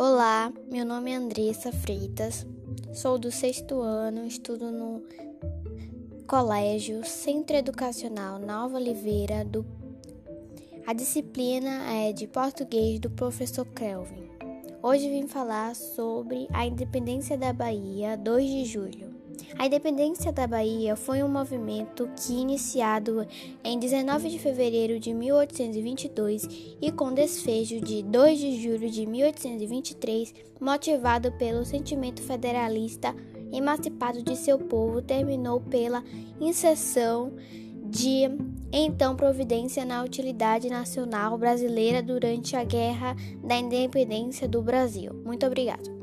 Olá, meu nome é Andressa Freitas, sou do sexto ano, estudo no Colégio Centro Educacional Nova Oliveira. Do... A disciplina é de português do professor Kelvin. Hoje vim falar sobre a independência da Bahia, 2 de julho. A independência da Bahia foi um movimento que, iniciado em 19 de fevereiro de 1822 e com desfecho de 2 de julho de 1823, motivado pelo sentimento federalista emancipado de seu povo, terminou pela inserção de então providência na utilidade nacional brasileira durante a Guerra da Independência do Brasil. Muito obrigado.